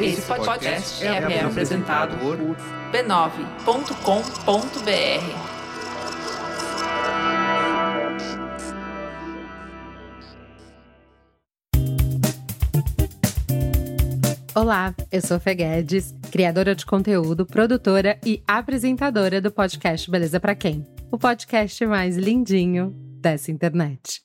Esse podcast é, é apresentado por b9.com.br. Olá, eu sou Fê Guedes, criadora de conteúdo, produtora e apresentadora do podcast Beleza para Quem? O podcast mais lindinho dessa internet.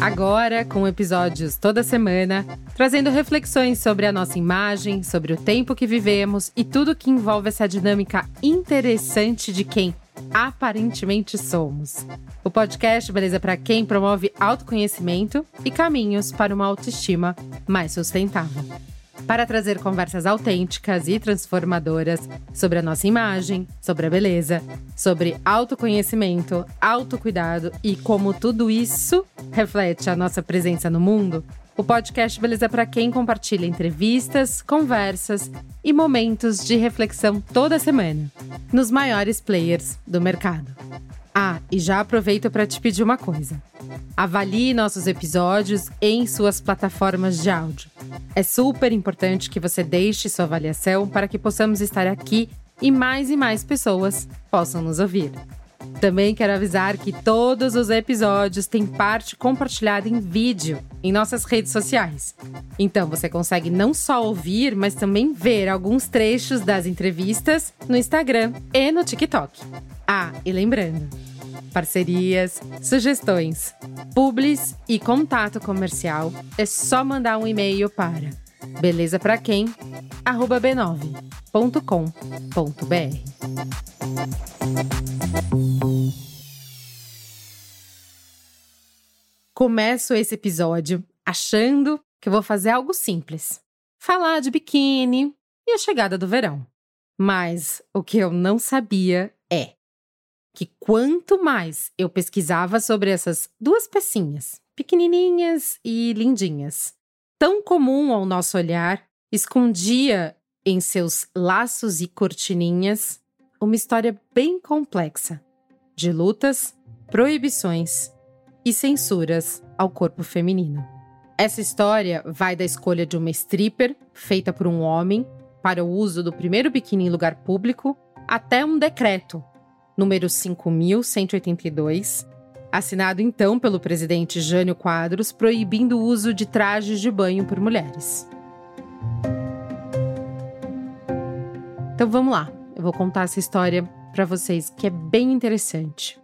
Agora, com episódios toda semana, trazendo reflexões sobre a nossa imagem, sobre o tempo que vivemos e tudo que envolve essa dinâmica interessante de quem aparentemente somos. O podcast Beleza para quem promove autoconhecimento e caminhos para uma autoestima mais sustentável. Para trazer conversas autênticas e transformadoras sobre a nossa imagem, sobre a beleza, sobre autoconhecimento, autocuidado e como tudo isso reflete a nossa presença no mundo, o podcast Beleza para quem compartilha entrevistas, conversas e momentos de reflexão toda semana nos maiores players do mercado. Ah, e já aproveito para te pedir uma coisa. Avalie nossos episódios em suas plataformas de áudio. É super importante que você deixe sua avaliação para que possamos estar aqui e mais e mais pessoas possam nos ouvir. Também quero avisar que todos os episódios têm parte compartilhada em vídeo em nossas redes sociais. Então você consegue não só ouvir, mas também ver alguns trechos das entrevistas no Instagram e no TikTok. Ah, e lembrando, parcerias, sugestões, publis e contato comercial é só mandar um e-mail para beleza para quem b9.com.br. Começo esse episódio achando que vou fazer algo simples: falar de biquíni e a chegada do verão. Mas o que eu não sabia é que quanto mais eu pesquisava sobre essas duas pecinhas, pequenininhas e lindinhas, tão comum ao nosso olhar, escondia em seus laços e cortininhas uma história bem complexa de lutas, proibições e censuras ao corpo feminino. Essa história vai da escolha de uma stripper feita por um homem para o uso do primeiro biquíni em lugar público até um decreto, número 5182, assinado então pelo presidente Jânio Quadros, proibindo o uso de trajes de banho por mulheres. Então vamos lá, eu vou contar essa história para vocês, que é bem interessante.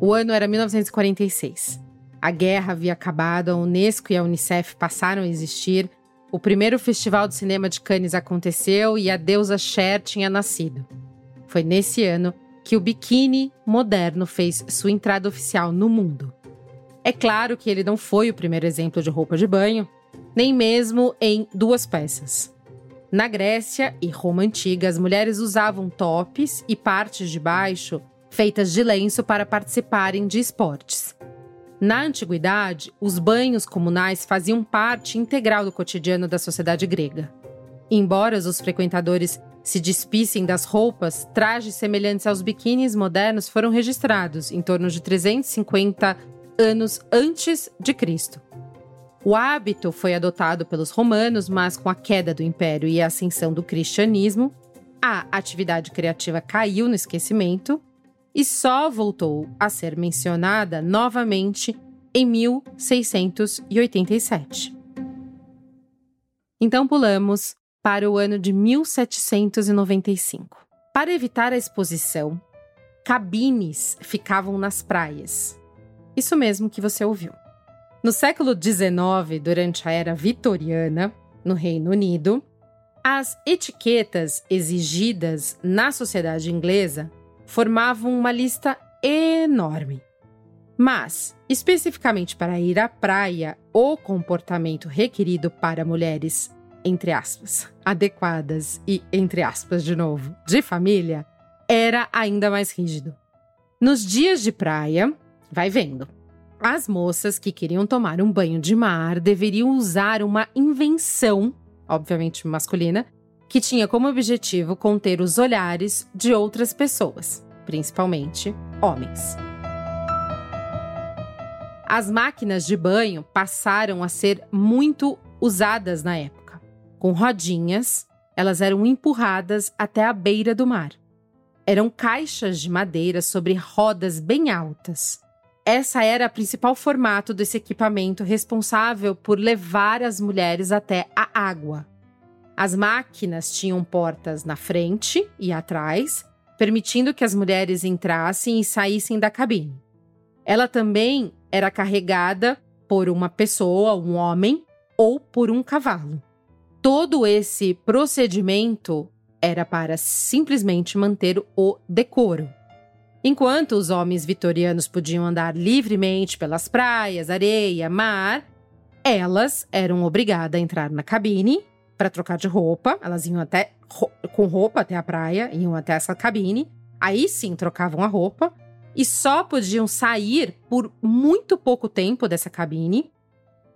O ano era 1946. A guerra havia acabado, a Unesco e a Unicef passaram a existir, o primeiro festival de cinema de Cannes aconteceu e a deusa Cher tinha nascido. Foi nesse ano que o biquíni moderno fez sua entrada oficial no mundo. É claro que ele não foi o primeiro exemplo de roupa de banho, nem mesmo em duas peças. Na Grécia e Roma antiga, as mulheres usavam tops e partes de baixo feitas de lenço para participarem de esportes. Na antiguidade, os banhos comunais faziam parte integral do cotidiano da sociedade grega. Embora os frequentadores se despissem das roupas, trajes semelhantes aos biquínis modernos foram registrados em torno de 350 anos antes de Cristo. O hábito foi adotado pelos romanos, mas com a queda do império e a ascensão do cristianismo, a atividade criativa caiu no esquecimento e só voltou a ser mencionada novamente em 1687. Então pulamos para o ano de 1795. Para evitar a exposição, cabines ficavam nas praias. Isso mesmo que você ouviu. No século XIX, durante a era vitoriana, no Reino Unido, as etiquetas exigidas na sociedade inglesa formavam uma lista enorme. Mas, especificamente para ir à praia, o comportamento requerido para mulheres, entre aspas, adequadas e, entre aspas, de novo, de família, era ainda mais rígido. Nos dias de praia, vai vendo, as moças que queriam tomar um banho de mar deveriam usar uma invenção, obviamente masculina, que tinha como objetivo conter os olhares de outras pessoas, principalmente homens. As máquinas de banho passaram a ser muito usadas na época. Com rodinhas, elas eram empurradas até a beira do mar. Eram caixas de madeira sobre rodas bem altas. Essa era o principal formato desse equipamento responsável por levar as mulheres até a água. As máquinas tinham portas na frente e atrás, permitindo que as mulheres entrassem e saíssem da cabine. Ela também era carregada por uma pessoa, um homem, ou por um cavalo. Todo esse procedimento era para simplesmente manter o decoro. Enquanto os homens vitorianos podiam andar livremente pelas praias, areia, mar, elas eram obrigadas a entrar na cabine para trocar de roupa. Elas iam até com roupa até a praia, iam até essa cabine. Aí sim trocavam a roupa e só podiam sair por muito pouco tempo dessa cabine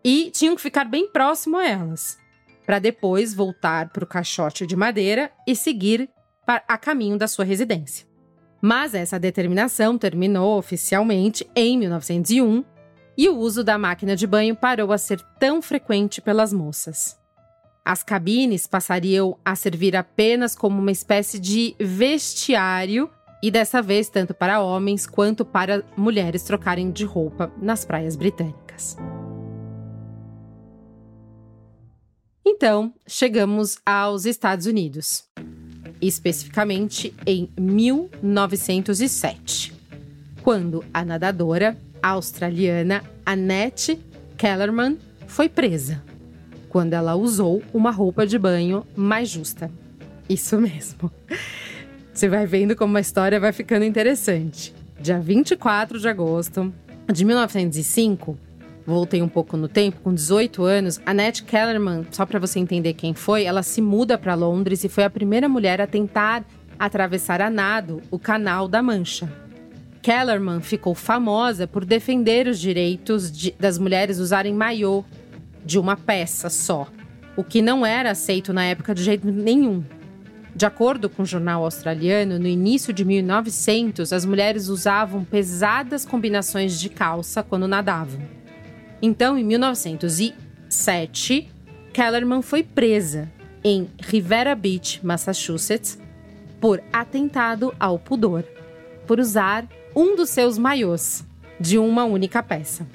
e tinham que ficar bem próximo a elas, para depois voltar para o caixote de madeira e seguir a caminho da sua residência. Mas essa determinação terminou oficialmente em 1901 e o uso da máquina de banho parou a ser tão frequente pelas moças. As cabines passariam a servir apenas como uma espécie de vestiário e dessa vez tanto para homens quanto para mulheres trocarem de roupa nas praias britânicas. Então, chegamos aos Estados Unidos especificamente em 1907, quando a nadadora australiana Annette Kellerman foi presa, quando ela usou uma roupa de banho mais justa. Isso mesmo. Você vai vendo como a história vai ficando interessante. Dia 24 de agosto de 1905, voltei um pouco no tempo, com 18 anos, Annette Kellerman, só para você entender quem foi, ela se muda para Londres e foi a primeira mulher a tentar atravessar a nado o Canal da Mancha. Kellerman ficou famosa por defender os direitos de, das mulheres usarem maiô de uma peça só, o que não era aceito na época de jeito nenhum. De acordo com o um jornal australiano, no início de 1900, as mulheres usavam pesadas combinações de calça quando nadavam. Então, em 1907, Kellerman foi presa em Rivera Beach, Massachusetts, por atentado ao pudor, por usar um dos seus maiôs de uma única peça.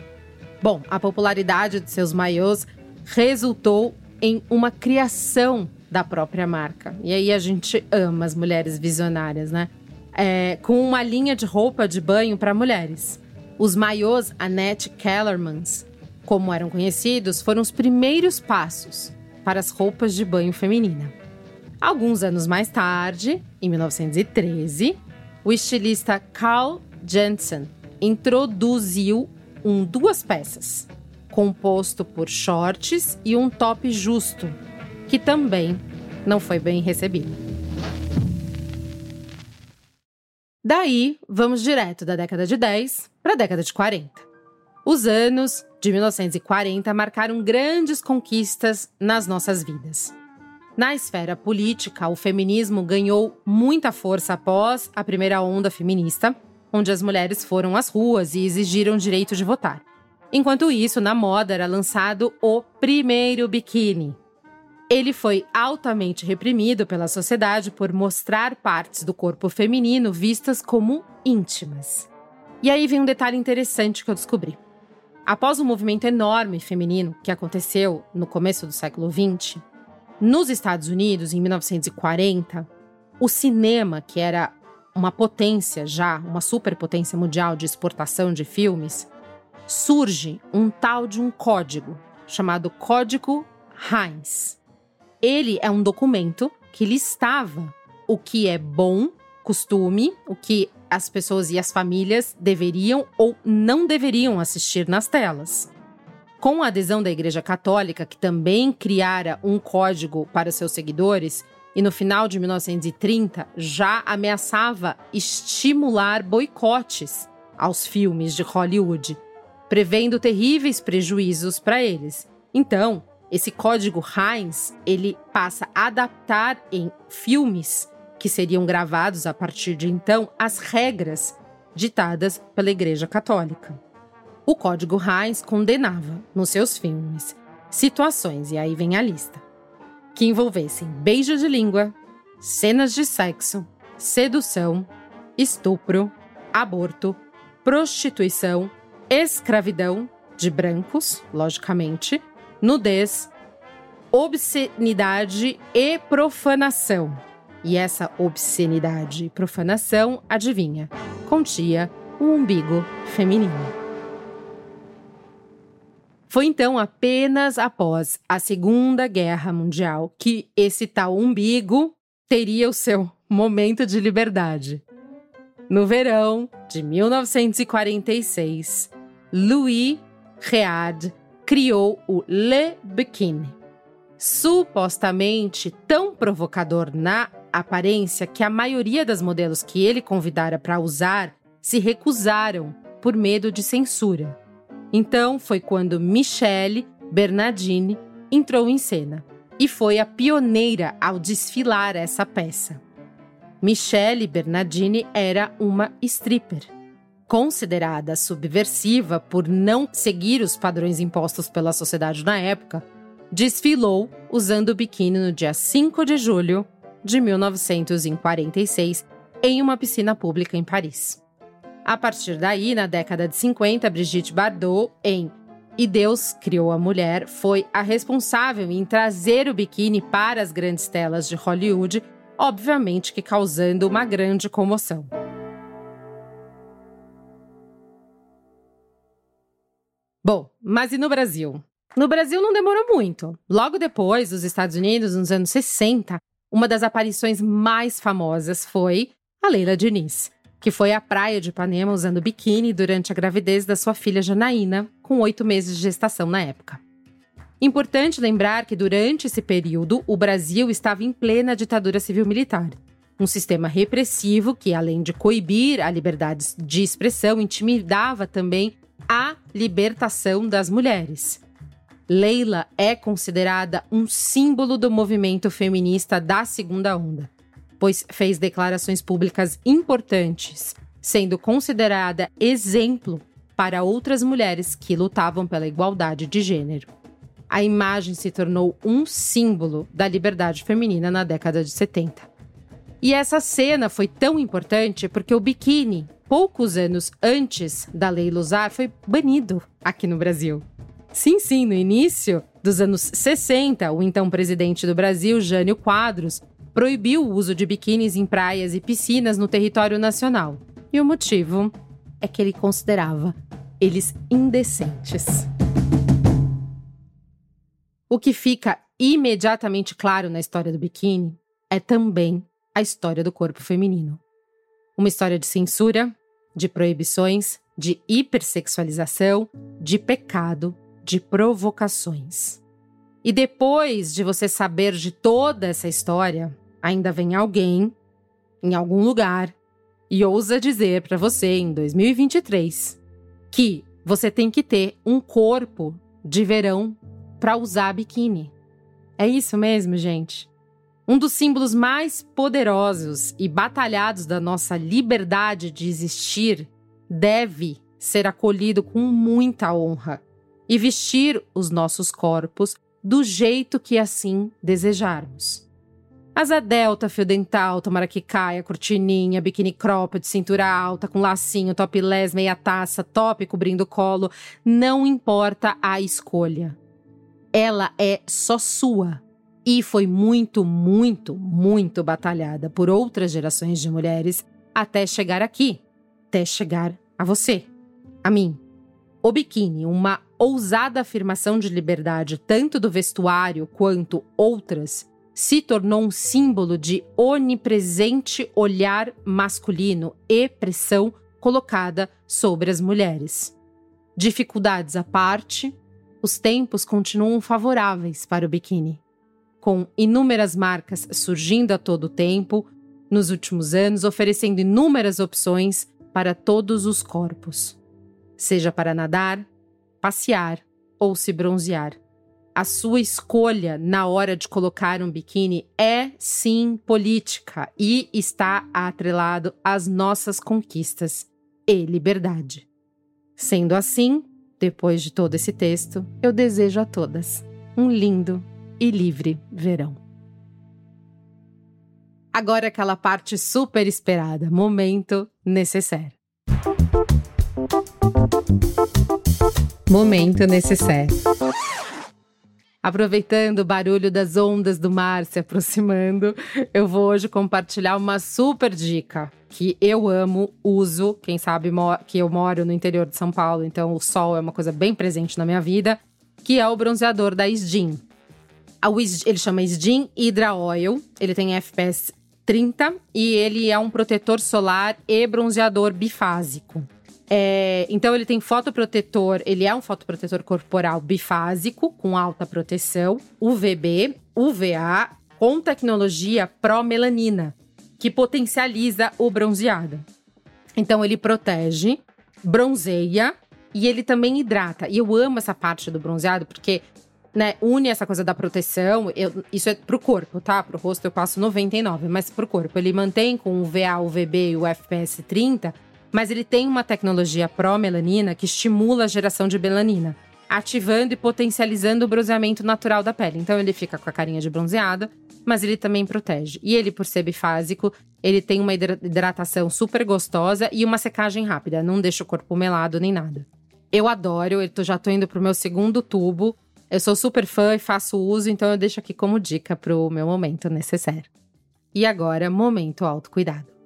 Bom, a popularidade de seus maiôs resultou em uma criação da própria marca. E aí a gente ama as mulheres visionárias, né? É, com uma linha de roupa de banho para mulheres. Os maiôs Annette Kellermans como eram conhecidos, foram os primeiros passos para as roupas de banho feminina. Alguns anos mais tarde, em 1913, o estilista Carl Jensen introduziu um duas peças, composto por shorts e um top justo, que também não foi bem recebido. Daí, vamos direto da década de 10 para a década de 40. Os anos de 1940 marcaram grandes conquistas nas nossas vidas. Na esfera política, o feminismo ganhou muita força após a primeira onda feminista, onde as mulheres foram às ruas e exigiram direito de votar. Enquanto isso, na moda era lançado o primeiro biquíni. Ele foi altamente reprimido pela sociedade por mostrar partes do corpo feminino vistas como íntimas. E aí vem um detalhe interessante que eu descobri. Após um movimento enorme feminino que aconteceu no começo do século XX, nos Estados Unidos, em 1940, o cinema, que era uma potência já, uma superpotência mundial de exportação de filmes, surge um tal de um código chamado Código Heinz. Ele é um documento que listava o que é bom costume, o que as pessoas e as famílias deveriam ou não deveriam assistir nas telas. Com a adesão da Igreja Católica, que também criara um código para seus seguidores, e no final de 1930 já ameaçava estimular boicotes aos filmes de Hollywood, prevendo terríveis prejuízos para eles. Então, esse código Heinz, ele passa a adaptar em filmes que seriam gravados a partir de então as regras ditadas pela Igreja Católica. O Código Reis condenava, nos seus filmes, situações, e aí vem a lista, que envolvessem beijo de língua, cenas de sexo, sedução, estupro, aborto, prostituição, escravidão de brancos, logicamente, nudez, obscenidade e profanação. E essa obscenidade e profanação, adivinha, continha um umbigo feminino. Foi então apenas após a Segunda Guerra Mundial que esse tal umbigo teria o seu momento de liberdade. No verão de 1946, Louis Read criou o Le Bikini. Supostamente tão provocador na aparência que a maioria das modelos que ele convidara para usar se recusaram por medo de censura. Então foi quando Michelle Bernardini entrou em cena e foi a pioneira ao desfilar essa peça. Michelle Bernardini era uma stripper, considerada subversiva por não seguir os padrões impostos pela sociedade na época. Desfilou usando o biquíni no dia 5 de julho de 1946 em uma piscina pública em Paris. A partir daí, na década de 50, Brigitte Bardot, em E Deus Criou a Mulher, foi a responsável em trazer o biquíni para as grandes telas de Hollywood, obviamente que causando uma grande comoção. Bom, mas e no Brasil? No Brasil não demorou muito. Logo depois, dos Estados Unidos, nos anos 60, uma das aparições mais famosas foi a Leila Diniz que foi à praia de Ipanema usando biquíni durante a gravidez da sua filha Janaína, com oito meses de gestação na época. Importante lembrar que durante esse período o Brasil estava em plena ditadura civil-militar, um sistema repressivo que, além de coibir a liberdade de expressão, intimidava também a libertação das mulheres. Leila é considerada um símbolo do movimento feminista da segunda onda pois fez declarações públicas importantes, sendo considerada exemplo para outras mulheres que lutavam pela igualdade de gênero. A imagem se tornou um símbolo da liberdade feminina na década de 70. E essa cena foi tão importante porque o biquíni, poucos anos antes da lei Lusar, foi banido aqui no Brasil. Sim, sim, no início dos anos 60, o então presidente do Brasil, Jânio Quadros, proibiu o uso de biquínis em praias e piscinas no território nacional. E o motivo é que ele considerava eles indecentes. O que fica imediatamente claro na história do biquíni é também a história do corpo feminino. Uma história de censura, de proibições, de hipersexualização, de pecado, de provocações. E depois de você saber de toda essa história, ainda vem alguém em algum lugar e ousa dizer para você em 2023 que você tem que ter um corpo de verão para usar biquíni. É isso mesmo, gente? Um dos símbolos mais poderosos e batalhados da nossa liberdade de existir deve ser acolhido com muita honra e vestir os nossos corpos do jeito que assim desejarmos. Asa delta, fio dental, tomara que caia, cortininha, biquíni cropped, cintura alta, com lacinho, topless, meia taça, top cobrindo o colo. Não importa a escolha. Ela é só sua. E foi muito, muito, muito batalhada por outras gerações de mulheres até chegar aqui. Até chegar a você. A mim. O biquíni, uma ousada afirmação de liberdade tanto do vestuário quanto outras, se tornou um símbolo de onipresente olhar masculino e pressão colocada sobre as mulheres. Dificuldades à parte, os tempos continuam favoráveis para o biquíni, com inúmeras marcas surgindo a todo tempo nos últimos anos, oferecendo inúmeras opções para todos os corpos, seja para nadar, passear ou se bronzear a sua escolha na hora de colocar um biquíni é sim política e está atrelado às nossas conquistas e liberdade. Sendo assim, depois de todo esse texto, eu desejo a todas um lindo e livre verão. Agora aquela parte super esperada, momento necessário. Momento necessário. Aproveitando o barulho das ondas do mar se aproximando, eu vou hoje compartilhar uma super dica que eu amo, uso. Quem sabe que eu moro no interior de São Paulo, então o sol é uma coisa bem presente na minha vida, que é o bronzeador da Sdin. Ele chama Sdin Hydra Oil, ele tem FPS 30 e ele é um protetor solar e bronzeador bifásico. É, então ele tem fotoprotetor, ele é um fotoprotetor corporal bifásico com alta proteção, UVB, UVA, com tecnologia pró-melanina, que potencializa o bronzeado. Então ele protege, bronzeia e ele também hidrata. E eu amo essa parte do bronzeado porque né, une essa coisa da proteção. Eu, isso é pro corpo, tá? Pro rosto eu passo 99, mas pro corpo ele mantém com o VA, o VB e o FPS 30 mas ele tem uma tecnologia pró-melanina que estimula a geração de melanina, ativando e potencializando o bronzeamento natural da pele. Então ele fica com a carinha de bronzeada, mas ele também protege. E ele, por ser bifásico, ele tem uma hidratação super gostosa e uma secagem rápida, não deixa o corpo melado nem nada. Eu adoro, eu já tô indo pro meu segundo tubo. Eu sou super fã e faço uso, então eu deixo aqui como dica pro meu momento necessário. E agora, momento autocuidado.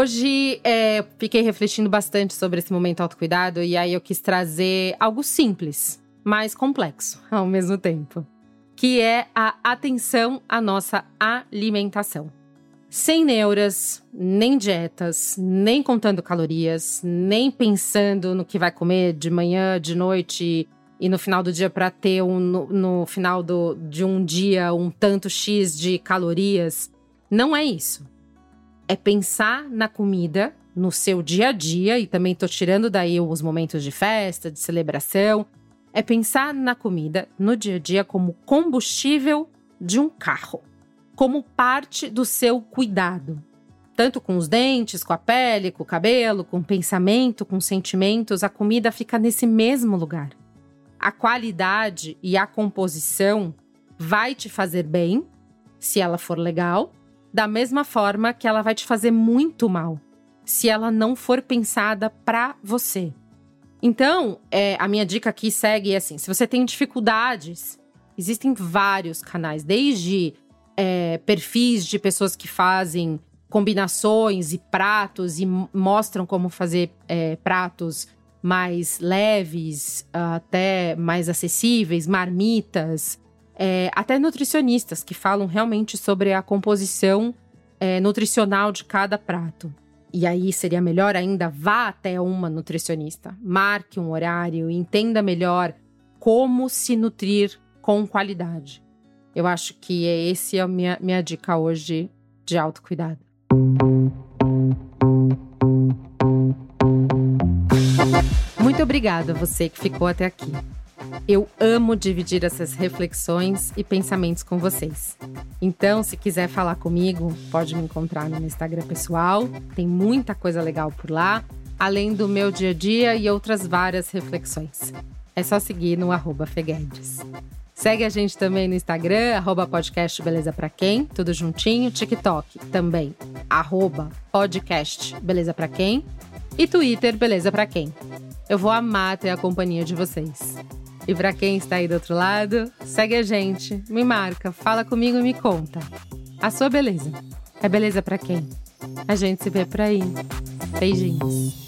Hoje é, fiquei refletindo bastante sobre esse momento autocuidado e aí eu quis trazer algo simples, mas complexo ao mesmo tempo, que é a atenção à nossa alimentação. Sem neuras, nem dietas, nem contando calorias, nem pensando no que vai comer de manhã, de noite e no final do dia para ter um, no, no final do, de um dia um tanto X de calorias. Não é isso é pensar na comida no seu dia a dia, e também tô tirando daí os momentos de festa, de celebração, é pensar na comida no dia a dia como combustível de um carro, como parte do seu cuidado. Tanto com os dentes, com a pele, com o cabelo, com o pensamento, com sentimentos, a comida fica nesse mesmo lugar. A qualidade e a composição vai te fazer bem, se ela for legal, da mesma forma que ela vai te fazer muito mal se ela não for pensada para você. Então, é, a minha dica aqui segue assim: se você tem dificuldades, existem vários canais, desde é, perfis de pessoas que fazem combinações e pratos e mostram como fazer é, pratos mais leves, até mais acessíveis, marmitas é, até nutricionistas que falam realmente sobre a composição é, nutricional de cada prato. E aí seria melhor ainda, vá até uma nutricionista, marque um horário e entenda melhor como se nutrir com qualidade. Eu acho que é esse a minha, minha dica hoje de autocuidado. Muito obrigada a você que ficou até aqui. Eu amo dividir essas reflexões e pensamentos com vocês. Então, se quiser falar comigo, pode me encontrar no meu Instagram pessoal. Tem muita coisa legal por lá, além do meu dia a dia e outras várias reflexões. É só seguir no arroba Feguedes. Segue a gente também no Instagram, arroba podcast Beleza Pra Quem, tudo juntinho. TikTok também, arroba podcast Beleza Pra Quem. E Twitter, Beleza Pra Quem. Eu vou amar ter a companhia de vocês. E para quem está aí do outro lado, segue a gente, me marca, fala comigo e me conta. A sua beleza é beleza para quem? A gente se vê por aí. Beijinhos.